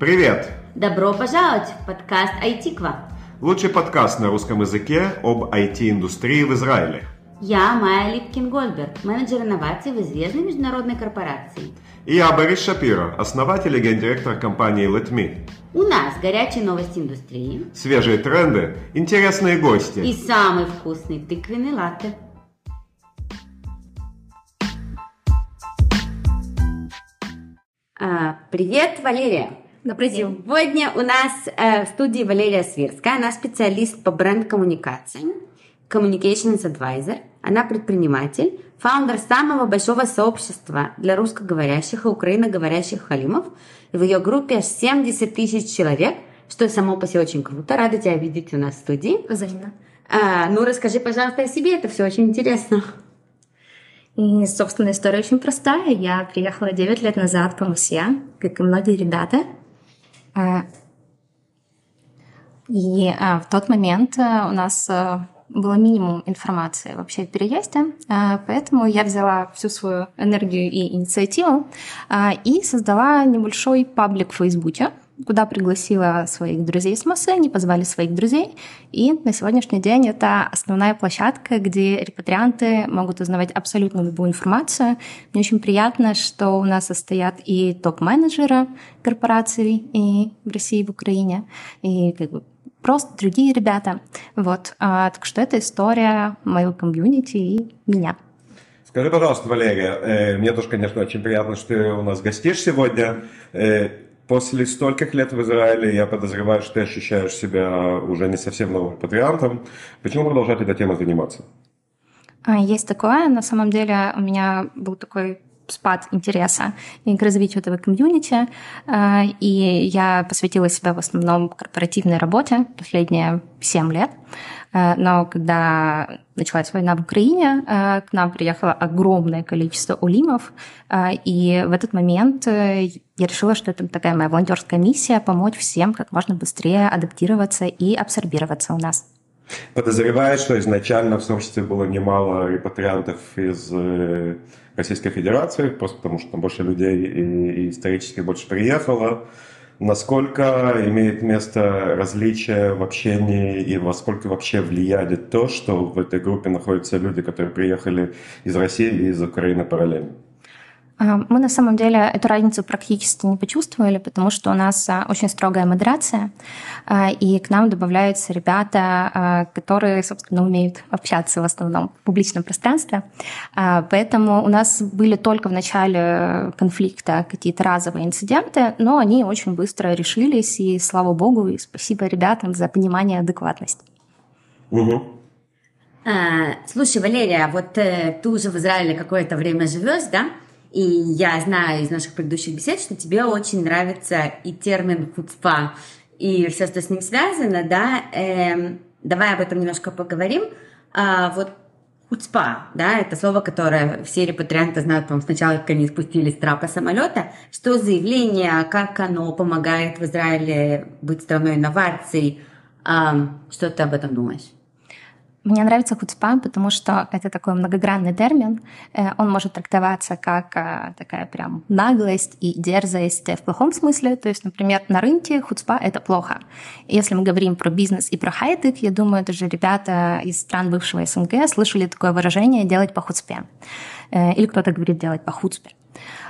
Привет! Добро пожаловать в подкаст «Айтиква». Лучший подкаст на русском языке об IT-индустрии в Израиле. Я Майя Липкин-Гольберг, менеджер инноваций в известной международной корпорации. И я Борис Шапиро, основатель и гендиректор компании LetMe. У нас горячие новости индустрии. Свежие тренды, интересные гости. И самый вкусный тыквенный латте. А, привет, Валерия. Добрый день. Сегодня у нас э, в студии Валерия Свирская. Она специалист по бренд-коммуникации, Communications Advisor. Она предприниматель, фаундер самого большого сообщества для русскоговорящих и украиноговорящих халимов. В ее группе аж 70 тысяч человек, что само по себе очень круто. Рада тебя видеть у нас в студии. Взаимно. А, ну, расскажи, пожалуйста, о себе, это все очень интересно. И, собственно, история очень простая. Я приехала 9 лет назад по Москве, как и многие ребята. А, и а, в тот момент а, у нас было минимум информации вообще о переезде, поэтому я взяла всю свою энергию и инициативу и создала небольшой паблик в Фейсбуке, куда пригласила своих друзей с Москвы, они позвали своих друзей. И на сегодняшний день это основная площадка, где репатрианты могут узнавать абсолютно любую информацию. Мне очень приятно, что у нас состоят и топ-менеджеры корпораций и в России, и в Украине, и как бы просто другие ребята. Вот. А, так что это история моего комьюнити и меня. Скажи, пожалуйста, Валерия, э, мне тоже, конечно, очень приятно, что ты у нас гостишь сегодня. Э, После стольких лет в Израиле я подозреваю, что ты ощущаешь себя уже не совсем новым патриантом. Почему продолжать этой темой заниматься? А, есть такое. На самом деле у меня был такой спад интереса и к развитию этого комьюнити. А, и я посвятила себя в основном корпоративной работе последние 7 лет. А, но когда началась война в Украине, а, к нам приехало огромное количество улимов, и в этот момент э, я решила, что это такая моя волонтерская миссия помочь всем как можно быстрее адаптироваться и абсорбироваться у нас. Подозреваю, что изначально в сообществе было немало репатриантов из э, Российской Федерации, просто потому что там больше людей и, и исторически больше приехало. Насколько имеет место различия в общении и во сколько вообще влияет то, что в этой группе находятся люди, которые приехали из России и из Украины параллельно? А, мы на самом деле эту разницу практически не почувствовали, потому что у нас а, очень строгая модерация, а, и к нам добавляются ребята, которые, собственно, умеют общаться в основном в публичном пространстве. Поэтому у нас были только в начале конфликта какие-то разовые инциденты, но они очень быстро решились, и слава богу, и спасибо ребятам за понимание и адекватность. Угу. А, слушай, Валерия, вот э, ты уже в Израиле какое-то время живешь, да? И я знаю из наших предыдущих бесед, что тебе очень нравится и термин «хуцпа», и все, что с ним связано, да. Эм, давай об этом немножко поговорим. А, вот хуцпа, да, это слово, которое все репатрианты знают, по сначала, как они спустились с трапа самолета. Что заявление, как оно помогает в Израиле быть страной инноваций? А, что ты об этом думаешь? Мне нравится хуцпа, потому что это такой многогранный термин. Э, он может трактоваться как э, такая прям наглость и дерзость в плохом смысле. То есть, например, на рынке хуцпа — это плохо. Если мы говорим про бизнес и про хайтек, я думаю, даже ребята из стран бывшего СНГ слышали такое выражение «делать по хуцпе». Э, или кто-то говорит «делать по хуцпе».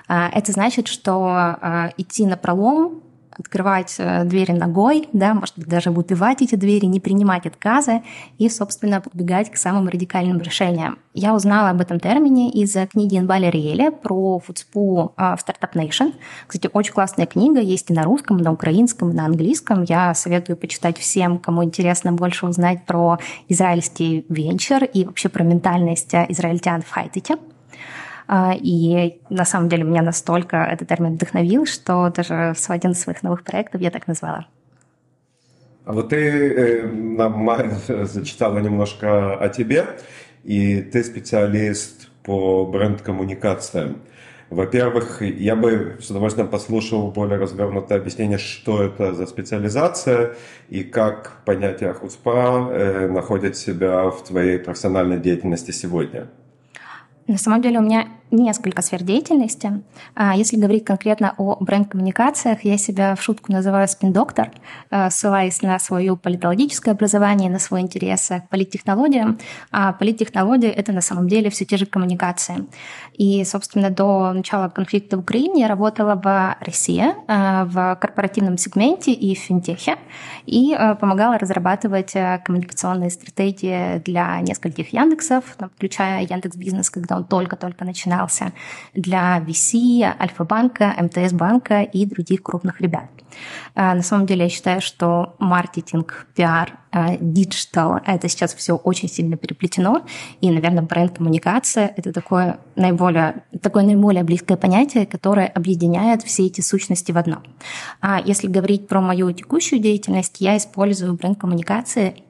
Это значит, что идти на пролом открывать э, двери ногой, да, может быть, даже выбивать эти двери, не принимать отказы и, собственно, подбегать к самым радикальным решениям. Я узнала об этом термине из книги Инбали Риэля про фудспу в Startup Nation. Кстати, очень классная книга, есть и на русском, и на украинском, и на английском. Я советую почитать всем, кому интересно больше узнать про израильский венчур и вообще про ментальность израильтян в хайтеке. А, и на самом деле меня настолько этот термин вдохновил, что даже в один из своих новых проектов я так назвала. А вот ты э, нам зачитала немножко о тебе, и ты специалист по бренд-коммуникациям. Во-первых, я бы с удовольствием послушал более развернутое объяснение, что это за специализация и как понятие хуцпа э, находит себя в твоей профессиональной деятельности сегодня. На самом деле у меня несколько сфер деятельности. А, если говорить конкретно о бренд-коммуникациях, я себя в шутку называю спин-доктор, а, ссылаясь на свое политологическое образование, на свой интерес к политтехнологиям. А политтехнологии — это на самом деле все те же коммуникации. И, собственно, до начала конфликта в Украине я работала в России, а, в корпоративном сегменте и в финтехе, и помогала разрабатывать коммуникационные стратегии для нескольких Яндексов, включая Яндекс Бизнес, когда он только-только начинал создался для VC, Альфа-банка, МТС-банка и других крупных ребят. А, на самом деле я считаю, что маркетинг, пиар, а, digital — это сейчас все очень сильно переплетено, и, наверное, бренд-коммуникация — это такое наиболее, такое наиболее близкое понятие, которое объединяет все эти сущности в одно. А если говорить про мою текущую деятельность, я использую бренд-коммуникации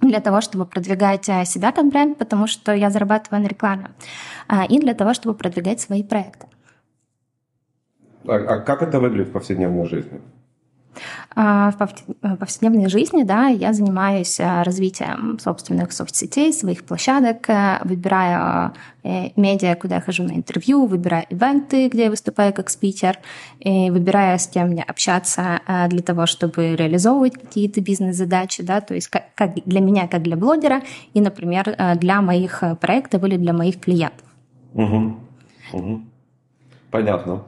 для того, чтобы продвигать э, себя как бренд, потому что я зарабатываю на рекламе, а, и для того, чтобы продвигать свои проекты. А, а как это выглядит в повседневной жизни? А, в э, повседневной жизни, да, я занимаюсь э, развитием собственных соцсетей, своих площадок, э, выбираю медиа, куда я хожу на интервью, выбираю ивенты, где я выступаю как спикер, и выбираю, с кем мне общаться для того, чтобы реализовывать какие-то бизнес-задачи, да, то есть как, как для меня, как для блогера, и, например, для моих проектов или для моих клиентов. Угу. Угу. Понятно.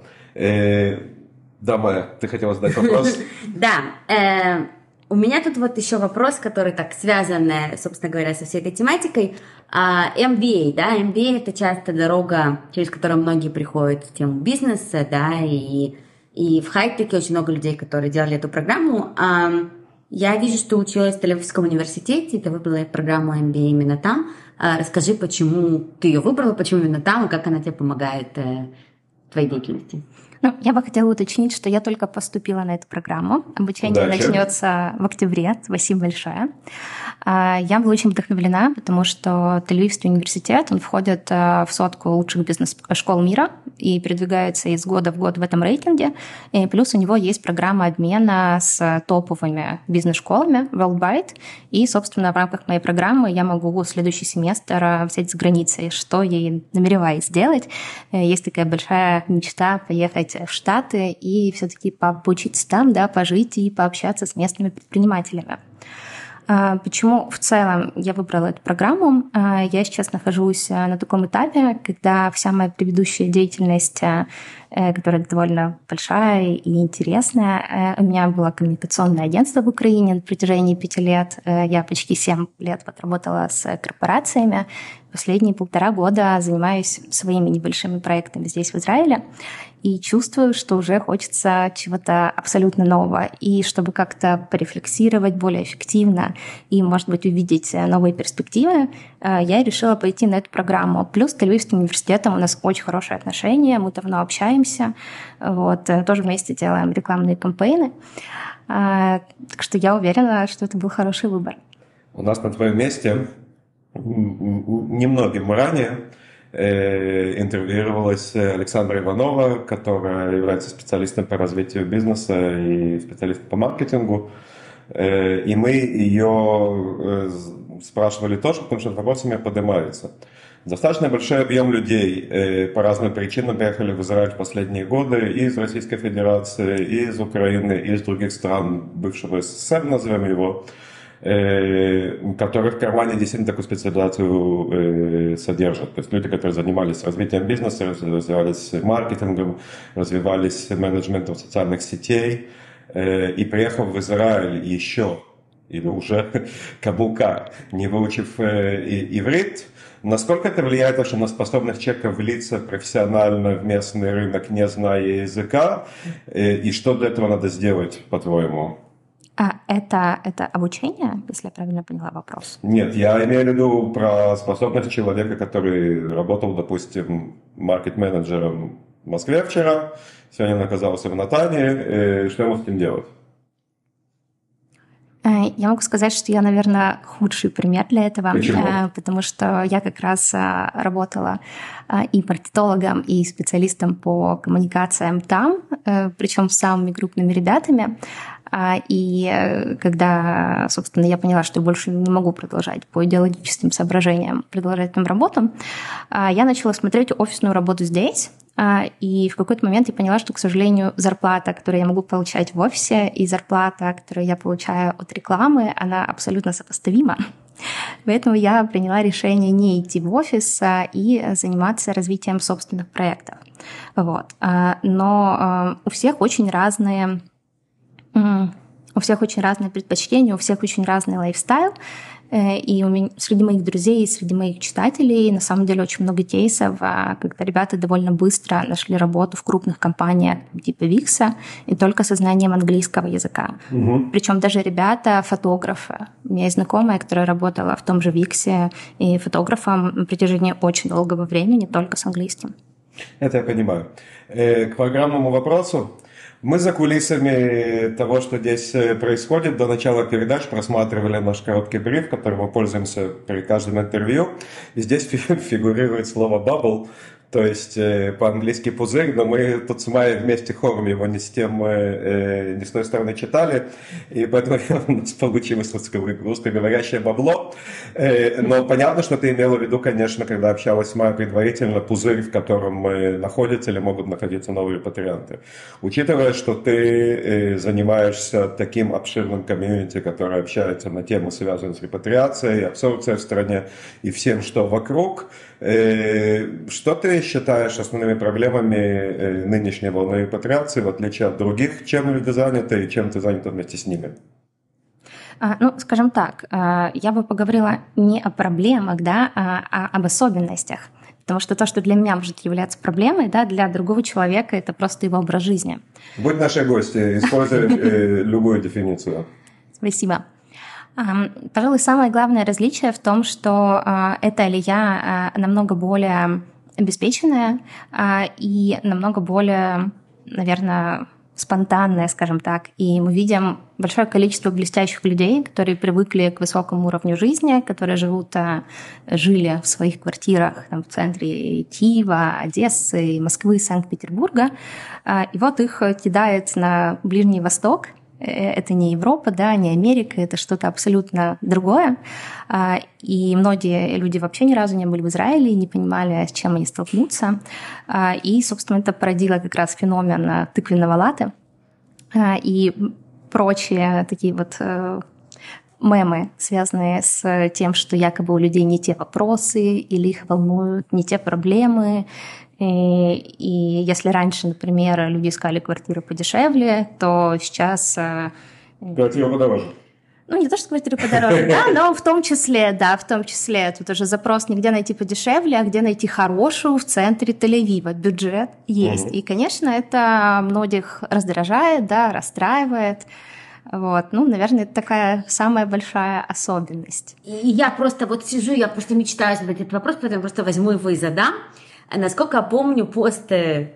Да, Майя, ты хотела задать вопрос? Да. Э, у меня тут вот еще вопрос, который так связан, собственно говоря, со всей этой тематикой. MBA, а, да, MBA это часто дорога, через которую многие приходят в тему бизнеса, да, и, и в хай-теке очень много людей, которые делали эту программу. Я вижу, что училась в Тель-Авивском университете, ты выбрала программу MBA именно там. А, расскажи, почему ты ее выбрала, почему именно там, и как она тебе помогает э, в твоей деятельности. Ну, я бы хотела уточнить, что я только поступила на эту программу. Обучение Удачи. начнется в октябре. Спасибо большое. А, я была очень вдохновлена, потому что Тель-Авивский университет, он входит а, в сотку лучших бизнес-школ мира и передвигается из года в год в этом рейтинге. И плюс у него есть программа обмена с топовыми бизнес-школами Worldwide. И, собственно, в рамках моей программы я могу следующий семестр взять с границей, что я и намереваюсь сделать. Э, есть такая большая мечта поехать в Штаты и все-таки поучиться там, да, пожить и пообщаться с местными предпринимателями. А, почему в целом я выбрала эту программу? А, я сейчас нахожусь а, на таком этапе, когда вся моя предыдущая деятельность, э, которая довольно большая и интересная, э, у меня было коммуникационное агентство в Украине на протяжении пяти лет. Э, я почти семь лет отработала с корпорациями. Последние полтора года занимаюсь своими небольшими проектами здесь, в Израиле и чувствую, что уже хочется чего-то абсолютно нового. И чтобы как-то порефлексировать более эффективно и, может быть, увидеть новые перспективы, э, я решила пойти на эту программу. Плюс с Тель-Авивским университетом у нас очень хорошие отношения, мы давно общаемся, вот, э, тоже вместе делаем рекламные кампейны. Э, так что я уверена, что это был хороший выбор. У нас на твоем месте немногим ранее Э, интервьюировалась Александра Иванова, которая является специалистом по развитию бизнеса и специалистом по маркетингу. Э, и мы ее э, спрашивали тоже, потому что вопрос мне поднимается. Достаточно большой объем людей по разным причинам приехали в Израиль в последние годы из Российской Федерации, из Украины, из других стран бывшего СССР, назовем его. Э, которые в кармане действительно такую специализацию э, содержат. То есть люди, которые занимались развитием бизнеса, развивались маркетингом, развивались менеджментом социальных сетей. Э, и приехав в Израиль еще, или уже кому как, не выучив иврит, Насколько это влияет вообще на способность человека влиться профессионально в местный рынок, не зная языка? И что для этого надо сделать, по-твоему? А это, это обучение, если я правильно поняла вопрос? Нет, я имею в виду про способность человека, который работал, допустим, маркет-менеджером в Москве вчера, сегодня он оказался в Натане, что ему с этим делать? Э, я могу сказать, что я, наверное, худший пример для этого, Почему? Э, потому что я как раз э, работала и маркетологом, и специалистом по коммуникациям там, причем с самыми крупными ребятами. И когда, собственно, я поняла, что больше не могу продолжать по идеологическим соображениям продолжать там работу, я начала смотреть офисную работу здесь, а, и в какой-то момент я поняла, что, к сожалению, зарплата, которую я могу получать в офисе, и зарплата, которую я получаю от рекламы, она абсолютно сопоставима. Поэтому я приняла решение не идти в офис а, и заниматься развитием собственных проектов. Вот. А, но у всех очень разные у всех очень разные предпочтения, у всех очень разный лайфстайл. Э, и у меня, среди моих друзей, среди моих читателей на самом деле очень много кейсов, а, когда ребята довольно быстро нашли работу в крупных компаниях типа Викса и только со знанием английского языка. Угу. Причем даже ребята фотографы. У меня есть знакомая, которая работала в том же Виксе и фотографом на протяжении очень долгого времени только с английским. Это я понимаю. Э, к программному вопросу. Мы за кулисами того, что здесь э, происходит, до начала передач просматривали наш короткий бриф, которым мы пользуемся при каждом интервью. И здесь фигурирует слово «bubble», то есть э, по-английски пузырь, но мы тут с Майей вместе хором его не с тем, э, э не с той стороны читали, и поэтому у нас получилось русскоговорящее бабло. Э, но понятно, что ты имела в виду, конечно, когда общалась с Майей предварительно, пузырь, в котором э, находятся или могут находиться новые патрианты. Учитывая, что ты э, занимаешься таким обширным комьюнити, который общается на тему, связанную с репатриацией, абсорбцией в стране и всем, что вокруг, что ты считаешь основными проблемами нынешней волны репатриации, в отличие от других, чем люди заняты и чем ты занята вместе с ними? А, ну, скажем так, я бы поговорила не о проблемах, да, а, а об особенностях. Потому что то, что для меня может являться проблемой, да, для другого человека это просто его образ жизни. Будь нашей гости, используй э, любую дефиницию. Спасибо. Пожалуй, самое главное различие в том, что а, эта алия а, намного более обеспеченная а, и намного более, наверное, спонтанная, скажем так. И мы видим большое количество блестящих людей, которые привыкли к высокому уровню жизни, которые живут, жили в своих квартирах там, в центре Киева, Одессы, Москвы, Санкт-Петербурга. И вот их кидает на Ближний Восток, это не Европа, да, не Америка, это что-то абсолютно другое. А, и многие люди вообще ни разу не были в Израиле не понимали, с чем они столкнутся. А, и, собственно, это породило как раз феномен тыквенного латы а, и прочие такие вот э, мемы, связанные с тем, что якобы у людей не те вопросы или их волнуют не те проблемы, и, и если раньше, например, люди искали квартиры подешевле, то сейчас... Э, квартиру подороже. Ну, не то, что квартиры подороже, да, но в том числе, да, в том числе. Тут уже запрос не где найти подешевле, а где найти хорошую в центре Тель-Авива. Бюджет есть. И, конечно, это многих раздражает, да, расстраивает. Вот, ну, наверное, это такая самая большая особенность. И я просто вот сижу, я просто мечтаю задать этот вопрос, поэтому просто возьму его и задам. Насколько я помню, пост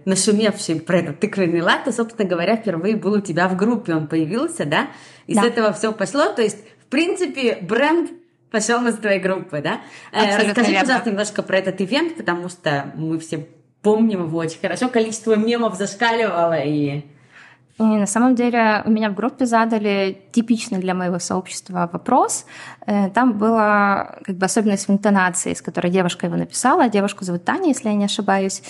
нашумевший про этот тыквенный латте, собственно говоря, впервые был у тебя в группе, он появился, да? И да. с этого все пошло. То есть, в принципе, бренд пошел из твоей группы, да? Э, Абсолютно Расскажи, верно. пожалуйста, немножко про этот ивент, потому что мы все помним его очень хорошо. Количество мемов зашкаливало и и на самом деле у меня в группе задали типичный для моего сообщества вопрос. Э, там была как бы особенность в интонации, с которой девушка его написала. Девушку зовут Таня, если я не ошибаюсь.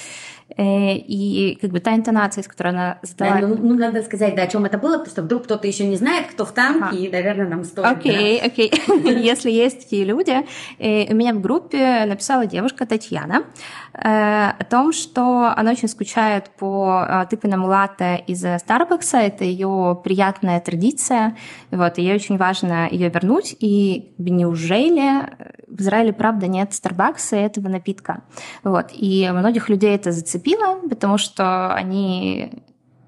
Э, и как бы та интонация, с которой она задала... Да, ну, ну, надо сказать, да, о чем это было, потому что вдруг кто-то еще не знает, кто в танке, ага. и, наверное, нам стоит... Окей, окей. Если есть такие люди. Э, у меня в группе написала девушка Татьяна о том, что она очень скучает по тыквенному латте из Starbucks. Это ее приятная традиция. Вот, и ей очень важно ее вернуть. И неужели в Израиле, правда, нет Starbucks и этого напитка? Вот. И многих людей это зацепило потому что они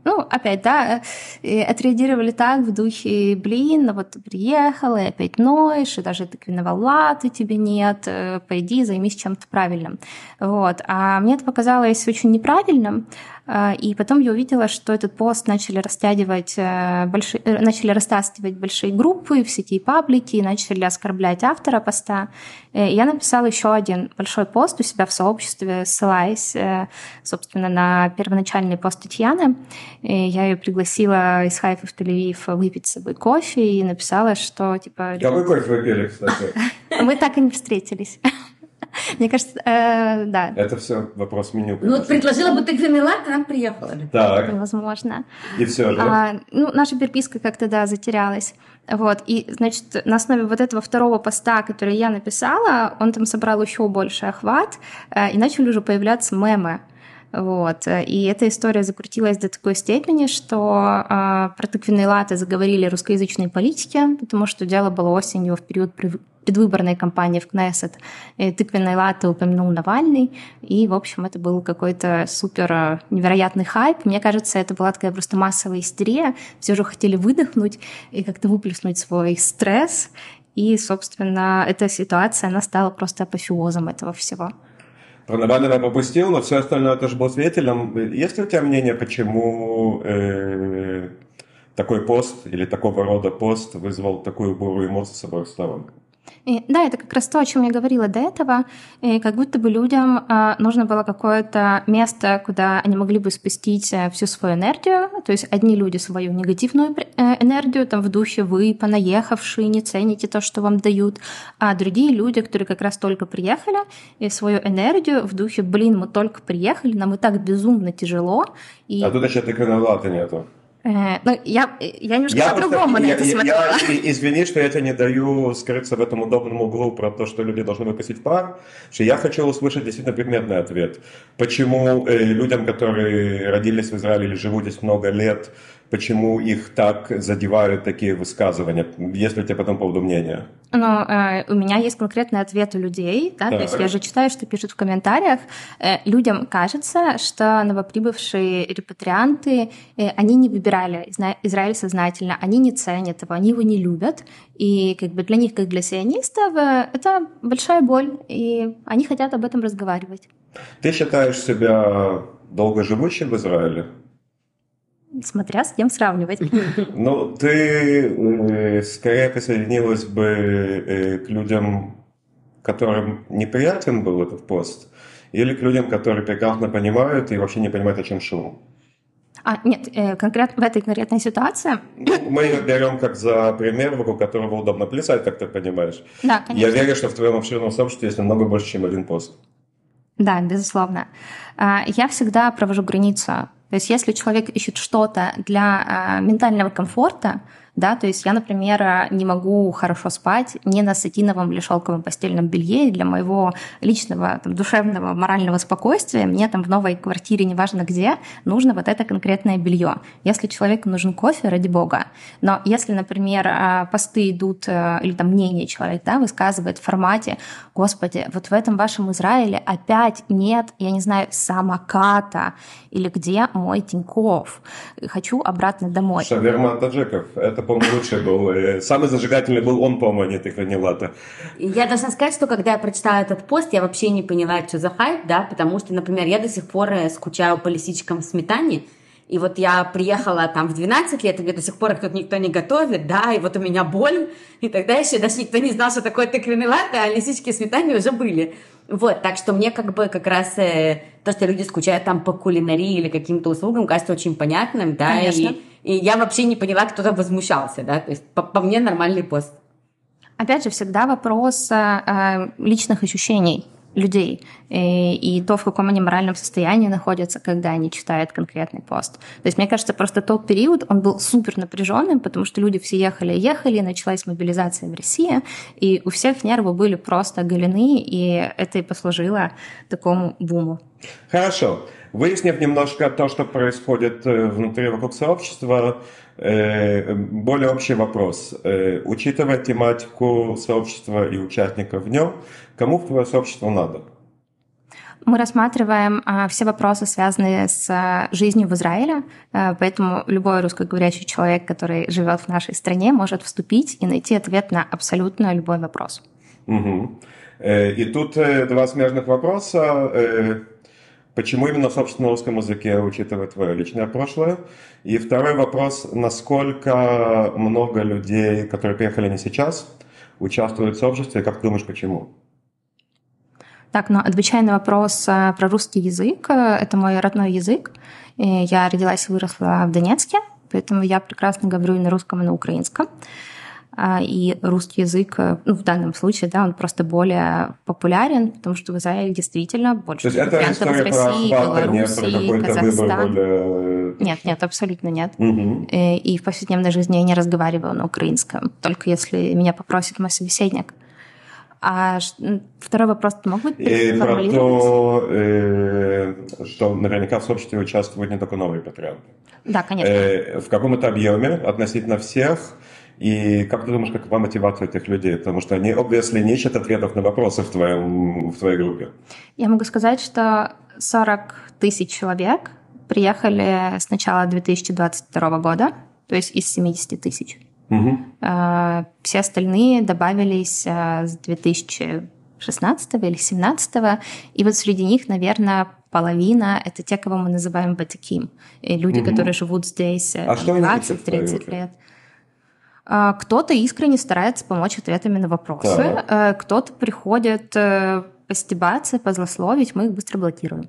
ну, опять, да, отреагировали так в духе, блин, ну вот ты приехала, и опять ноешь, и даже тыквенного латы тебе нет, э, пойди, займись чем-то правильным. Вот. А мне это показалось очень неправильным, и потом я увидела, что этот пост начали растягивать э, большие, э, начали растаскивать большие группы в сети паблики, начали оскорблять автора поста. Э, я написала еще один большой пост у себя в сообществе, ссылаясь, собственно, на первоначальный пост Татьяны. Я ее пригласила из Хайфа в Тель-Авив выпить с собой кофе и написала, что типа... Какой кофе вы пили, кстати? Мы так и не встретились. Мне кажется, э, да. Это все вопрос меню. Ну, вот предложила бы ты гранилат, она приехала. Так. Возможно. И все, да? А, ну, наша переписка как-то, да, затерялась. Вот, и, значит, на основе вот этого второго поста, который я написала, он там собрал еще больше охват, э, и начали уже появляться мемы. Вот. И эта история закрутилась до такой степени, что э, про тыквенные латы заговорили русскоязычные политики, потому что дело было осенью в период предвыборной кампании в Кнессет. И тыквенные латы упомянул Навальный, и, в общем, это был какой-то супер э, невероятный хайп. Мне кажется, это была такая просто массовая истерия. Все же хотели выдохнуть и как-то выплеснуть свой стресс. И, собственно, эта ситуация, она стала просто апофеозом этого всего. Про Навального пропустил, но все остальное тоже был свидетелем. Есть ли у тебя мнение, почему э, такой пост или такого рода пост вызвал такую бурю эмоций с обоих сторон? И, да, это как раз то, о чем я говорила до этого. И как будто бы людям э, нужно было какое-то место, куда они могли бы спустить э, всю свою энергию. То есть одни люди свою негативную э, энергию, там в духе вы понаехавшие, не цените то, что вам дают, а другие люди, которые как раз только приехали, и свою энергию в духе, блин, мы только приехали, нам и так безумно тяжело. И... А тут еще такой навлада нету. Э, ну, я, я немножко я по-другому на это смотрю. Я, извини, что я тебе не даю скрыться в этом удобном углу про то, что люди должны выпустить пар, что я хочу услышать действительно предметный ответ. Почему э, людям, которые родились в Израиле или живут здесь много лет, почему их так задевают такие высказывания, если у тебя по этому поводу мнение? Ну, э, у меня есть конкретный ответ у людей, да, да, то есть я же читаю, что пишут в комментариях. Э, людям кажется, что новоприбывшие репатрианты, э, они не выбирали Израиль сознательно, они не ценят его, они его не любят, и как бы для них, как для сионистов, э, это большая боль, и они хотят об этом разговаривать. Ты считаешь себя долгоживущим в Израиле? Смотря с кем сравнивать. Ну, ты э, скорее присоединилась бы э, к людям, которым неприятен был этот пост, или к людям, которые прекрасно понимают и вообще не понимают, о чем шум? А, нет, э, конкретно в этой конкретной ситуации... Ну, мы ее берем как за пример, вокруг которого удобно плясать, как ты понимаешь. Да, конечно. Я верю, что в твоем обширном сообществе есть намного больше, чем один пост. Да, безусловно. А, я всегда провожу границу то есть если человек ищет что-то для а, ментального комфорта, да, то есть я, например, не могу хорошо спать не на сатиновом или шелковом постельном белье, для моего личного там, душевного, морального спокойствия мне там в новой квартире, неважно где, нужно вот это конкретное белье. Если человеку нужен кофе, ради бога. Но если, например, а, посты идут, э, или там мнение человек да, высказывает в формате, господи, вот в этом вашем Израиле опять нет, я не знаю, самоката, или где мой Тиньков, хочу обратно домой. Шаверма Таджиков, это по-моему, лучший был. Э, самый зажигательный был он, по-моему, а не ты, Хранилата. Я должна сказать, что когда я прочитала этот пост, я вообще не поняла, что за хайп, да, потому что, например, я до сих пор э, скучаю по лисичкам в сметане, и вот я приехала там в 12 лет, и мне до сих пор их тут никто не готовит, да, и вот у меня боль, и тогда еще даже никто не знал, что такое тыквенный латте, а лисички в сметане уже были. Вот, так что мне как бы как раз э, то, что люди скучают там по кулинарии или каким-то услугам, кажется очень понятным, да, Конечно. и и я вообще не поняла, кто-то возмущался, да, то есть по, по мне нормальный пост. Опять же, всегда вопрос э, личных ощущений людей и, и то, в каком они моральном состоянии находятся, когда они читают конкретный пост. То есть, мне кажется, просто тот период, он был супер напряженным, потому что люди все ехали и ехали, началась мобилизация в России, и у всех нервы были просто оголены, и это и послужило такому буму. Хорошо. Выяснив немножко то, что происходит э, внутри вокруг сообщества, э, более общий вопрос. Э, учитывая тематику сообщества и участников в нем, кому в твое сообщество надо? Мы рассматриваем а, все вопросы, связанные с а, жизнью в Израиле, а, поэтому любой русскоговорящий человек, который живет в нашей стране, может вступить и найти ответ на абсолютно любой вопрос. Угу. И тут два смежных вопроса Почему именно, собственно, на русском языке, учитывая твое личное прошлое? И второй вопрос, насколько много людей, которые приехали не сейчас, участвуют в сообществе, как думаешь, почему? Так, ну, отвечая на вопрос э, про русский язык, э, это мой родной язык. Я родилась и выросла в Донецке, поэтому я прекрасно говорю и на русском, и на украинском. А, и русский язык, э, ну, в данном случае, да, он просто более популярен, потому что в Израиле действительно больше То есть это из России, Белоруссии, Казахстан. Более... Нет, нет, абсолютно нет. Угу. И в повседневной жизни я не разговариваю на украинском, только если меня попросит мой собеседник. А второй вопрос ты мог бы И про то, э, что наверняка в сообществе участвуют не только новые патриоты. Да, конечно. Э, в каком-то объеме относительно всех и как ты думаешь, какова мотивация этих людей? Потому что они, obviously, не ищут ответов на вопросы в, твоем, в твоей группе. Я могу сказать, что 40 тысяч человек приехали с начала 2022 года, то есть из 70 тысяч. Угу. Все остальные добавились а, с 2016 или 2017. И вот среди них, наверное, половина — это те, кого мы называем батиким. Люди, угу. которые живут здесь а 20-30 лет. А, кто-то искренне старается помочь ответами на вопросы, да. Э, кто-то приходит э, постебаться, позлословить, мы их быстро блокируем.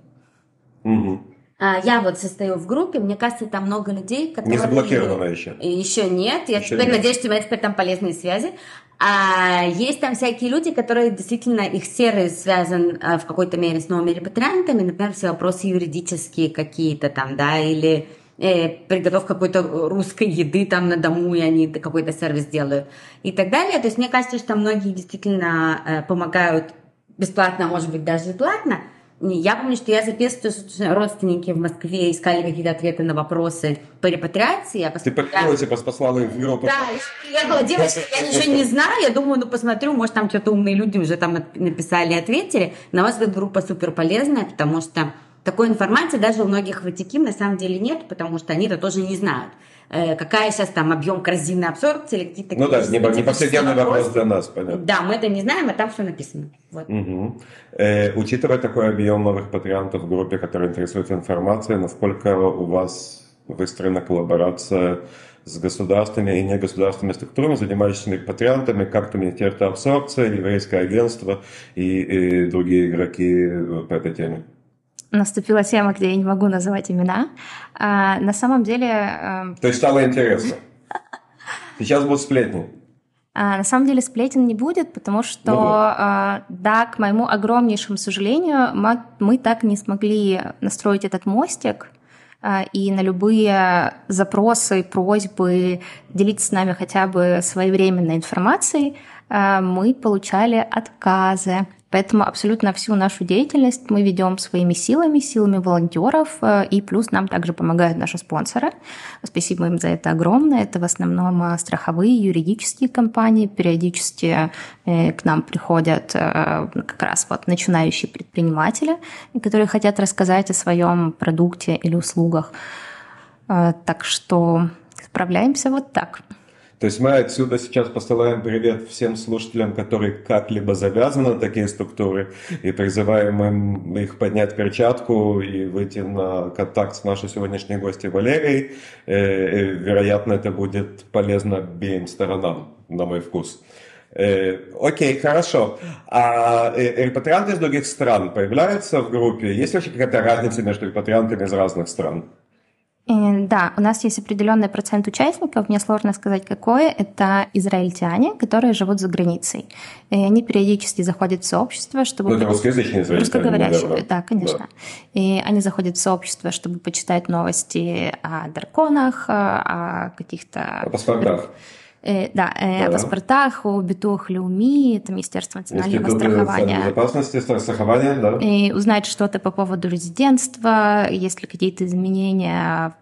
Угу. Я вот состою в группе, мне кажется, там много людей, которые... Не заблокировано еще. Еще нет. Я еще теперь нет. надеюсь, что у меня теперь там полезные связи. А есть там всякие люди, которые действительно, их сервис связан а, в какой-то мере с новыми репатриантами, например, все вопросы юридические какие-то там, да, или э, приготовка какой-то русской еды там на дому, и они какой-то сервис делают и так далее. То есть мне кажется, что многие действительно э, помогают бесплатно, а может быть даже и платно. Я помню, что я записываю, что родственники в Москве искали какие-то ответы на вопросы по репатриации. Я Ты подпилась и послала их в группу. Да, я говорила, девочки, я ничего не знаю, я думаю, ну посмотрю, может там что-то умные люди уже там написали, ответили. На вас эта группа супер полезная, потому что такой информации даже у многих ватиким на самом деле нет, потому что они это тоже не знают. Э, какая сейчас там объем корзины абсорбции или какие-то... Ну да, не, не повседневный вопрос для нас, понятно. Да, мы это не знаем, а там все написано. Вот. Угу. Э, учитывая такой объем новых патриантов в группе, которые интересуются информацией, насколько у вас выстроена коллаборация с государственными и негосударственными структурами, занимающимися патриантами, как то Министерство абсорбции, Еврейское агентство и, и другие игроки по этой теме? Наступила тема, где я не могу называть имена. А, на самом деле... Эм, То есть стало интересно. Сейчас будут сплетни. А, на самом деле сплетен не будет, потому что, ну, а, да, к моему огромнейшему сожалению, мы, мы так не смогли настроить этот мостик, а, и на любые запросы, просьбы делиться с нами хотя бы своевременной информацией мы получали отказы. Поэтому абсолютно всю нашу деятельность мы ведем своими силами, силами волонтеров, э, и плюс нам также помогают наши спонсоры. Спасибо им за это огромное. Это в основном э, страховые, юридические компании. Периодически э, к нам приходят как раз вот начинающие предприниматели, которые хотят рассказать о своем продукте или услугах. Так что справляемся вот так. То есть мы отсюда сейчас посылаем привет всем слушателям, которые как-либо завязаны на такие структуры, и призываем им их поднять перчатку и выйти на контакт с нашей сегодняшней гостью Валерией. Э, э, вероятно, это будет полезно обеим сторонам, на мой вкус. Э, окей, хорошо. А репатрианты из других стран появляются в группе? Есть вообще какая-то разница между репатриантами из разных стран? Да, у нас есть определенный процент участников, мне сложно сказать какое, это израильтяне, которые живут за границей. И они периодически заходят в сообщество, чтобы... Ну, это русскоязычные израильтяне, Русскоговорящие, наверное. да, конечно. Да. И они заходят в сообщество, чтобы почитать новости о драконах, о каких-то... О паспортах. Э, да, э, да, о паспортах, о битах Леуми, это Министерство национального страхования. безопасности, страхования, да. И узнать что-то по поводу резидентства, есть ли какие-то изменения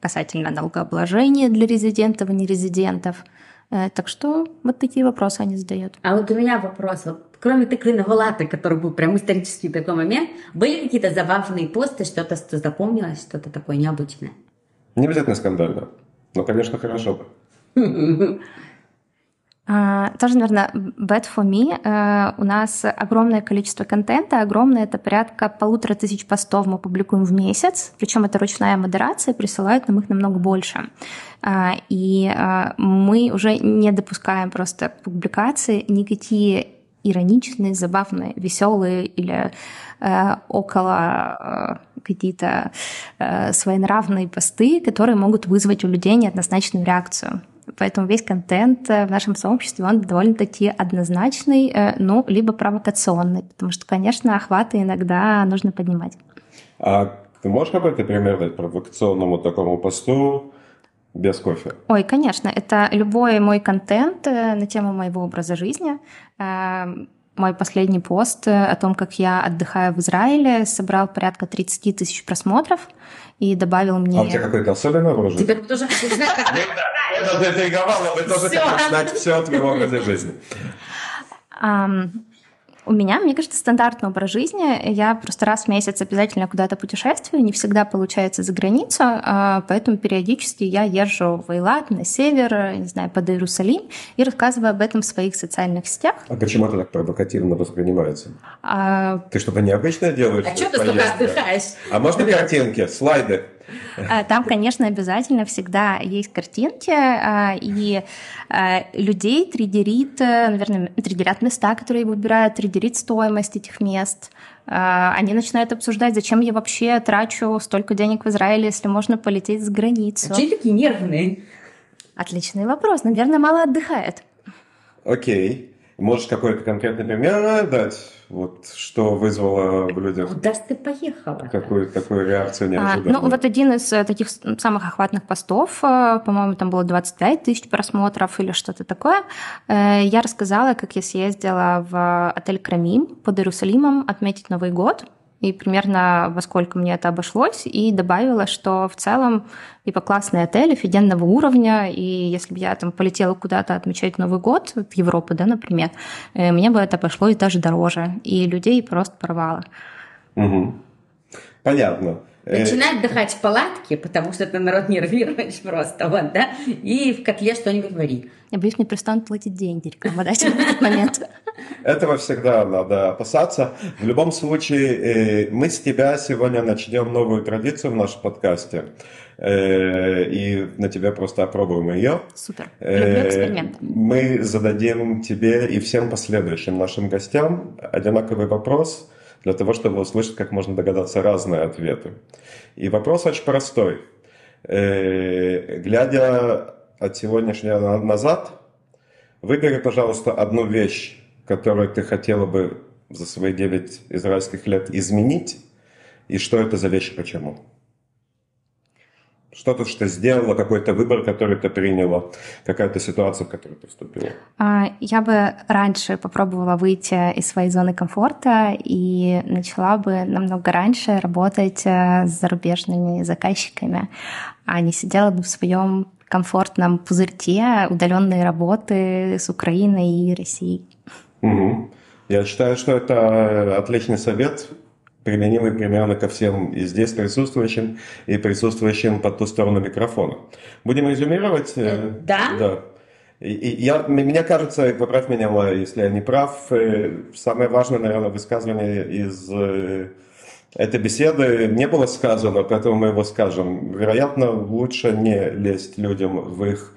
касательно налогообложения для резидентов и нерезидентов. Э, так что вот такие вопросы они задают. А вот у меня вопрос. Вот, кроме тыквенного лата, который был прям исторический такой момент, были какие-то забавные посты, что-то что запомнилось, что-то такое необычное? Не обязательно скандально. Но, конечно, хорошо бы. А, тоже, наверное, bad for me. Uh, у нас огромное количество контента. Огромное — это порядка полутора тысяч постов мы публикуем в месяц. Причем это ручная модерация, присылают нам их намного больше. Uh, и uh, мы уже не допускаем просто публикации никакие ироничные, забавные, веселые или э, около э, какие-то э, своенравные посты, которые могут вызвать у людей неоднозначную реакцию. Поэтому весь контент э, в нашем сообществе, он довольно-таки однозначный, э, ну, либо провокационный, потому что, конечно, охваты иногда нужно поднимать. А ты можешь какой-то пример дать провокационному такому посту, без кофе? Ой, конечно. Это любой мой контент э, на тему моего образа жизни. Мой последний пост о том, как я отдыхаю в Израиле, собрал порядка 30 тысяч просмотров и добавил мне... А у тебя какой-то особенный образ жизни? Теперь тоже хочу знать, как... Это заинтриговало, мы тоже хотим знать все о твоем образе жизни. У меня, мне кажется, стандартный образ жизни. Я просто раз в месяц обязательно куда-то путешествую, не всегда получается за границу, а, поэтому периодически я езжу в Эйлат, на север, не знаю, под Иерусалим, и рассказываю об этом в своих социальных сетях. А почему это так провокативно воспринимается? А... Ты что-то необычное делаешь? А что ты столько отдыхаешь? А можно картинки, слайды? А, там, конечно, обязательно всегда есть картинки, а, и а, людей триггерит, э, наверное, триггерят места, которые выбирают, триггерит стоимость этих мест. Они начинают обсуждать, зачем я вообще трачу столько денег в Израиле, если можно полететь за границу. А что такие нервные? Отличный вопрос. Наверное, мало отдыхает. Окей. Можешь какой-то конкретный пример дать? Вот что вызвало в людях? Куда ты поехала? Какую, какую реакцию неожиданную? А, ну, вот один из э, таких самых охватных постов, э, по-моему, там было 25 тысяч просмотров или что-то такое. Э, я рассказала, как я съездила в отель Крамим под Иерусалимом отметить Новый год и примерно во сколько мне это обошлось, и добавила, что в целом типа классный отель, офигенного уровня, и если бы я там полетела куда-то отмечать Новый год, в Европу, да, например, э, мне бы это пошло и даже дороже, и людей просто порвало. Угу. Понятно. Э, Начинай отдыхать в палатке, потому что ты народ нервируешь просто, вот, да, и в котле что-нибудь вари. Я боюсь, мне перестанут платить деньги рекламодателям в этот момент. Этого всегда надо опасаться. В любом случае, э, мы с тебя сегодня начнем новую традицию в нашем подкасте. Э, и на тебя просто опробуем ее. Супер. Люблю эксперименты. Мы зададим тебе и всем последующим нашим гостям одинаковый вопрос – для того, чтобы услышать, как можно догадаться, разные ответы. И вопрос очень простой. Э, глядя от сегодняшнего назад, выбери, пожалуйста, одну вещь, которую ты хотела бы за свои 9 израильских лет изменить, и что это за вещь и почему что-то, что сделала, какой-то выбор, который ты приняла, какая-то ситуация, в которую ты вступила? А, я бы раньше попробовала выйти из своей зоны комфорта и начала бы намного раньше работать э, с зарубежными заказчиками, а не сидела бы в своем комфортном пузырьке удаленной работы с Украиной и Россией. Угу. Я считаю, что это отличный совет применимый примерно ко всем и здесь присутствующим, и присутствующим по ту сторону микрофона. Будем резюмировать? Э, да. Да. И, и я, мне кажется, поправь меня, если я не прав, э, самое важное, наверное, высказывание из э, этой беседы не было сказано, поэтому мы его скажем. Вероятно, лучше не лезть людям в их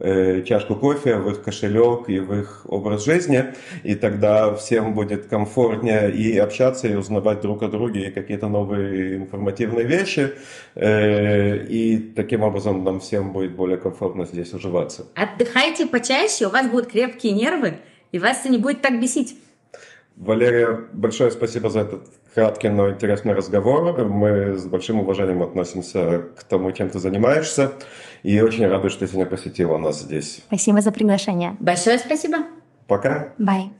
Э, чашку кофе в их кошелек и в их образ жизни, и тогда всем будет комфортнее и общаться, и узнавать друг о друге, какие-то новые информативные вещи, э, и таким образом нам всем будет более комфортно здесь уживаться. Отдыхайте почаще, у вас будут крепкие нервы, и вас это не будет так бесить. Валерия, большое спасибо за этот краткий, но интересный разговор. Мы с большим уважением относимся к тому, чем ты занимаешься. И очень рады, что ты сегодня посетила нас здесь. Спасибо за приглашение. Большое спасибо. Пока. Бай.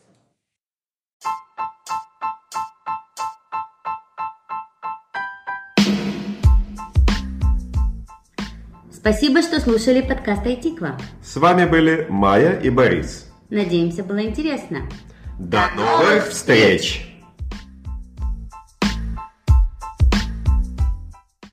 Спасибо, что слушали подкаст Айтиква. С вами были Майя и Борис. Надеемся, было интересно. До новых встреч!